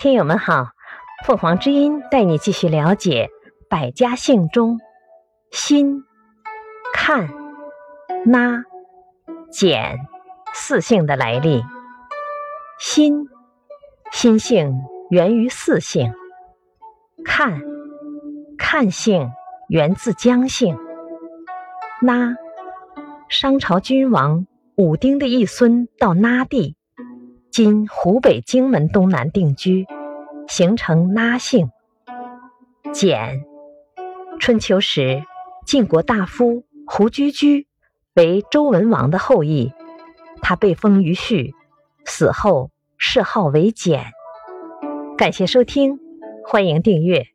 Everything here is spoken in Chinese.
听友们好，凤凰之音带你继续了解百家姓中辛、看、拉、简四姓的来历。辛，辛姓源于四姓；看，看姓源自姜姓；拉，商朝君王武丁的一孙到拉地。今湖北荆门东南定居，形成拉性。简，春秋时晋国大夫胡居居为周文王的后裔，他被封于序，死后谥号为简。感谢收听，欢迎订阅。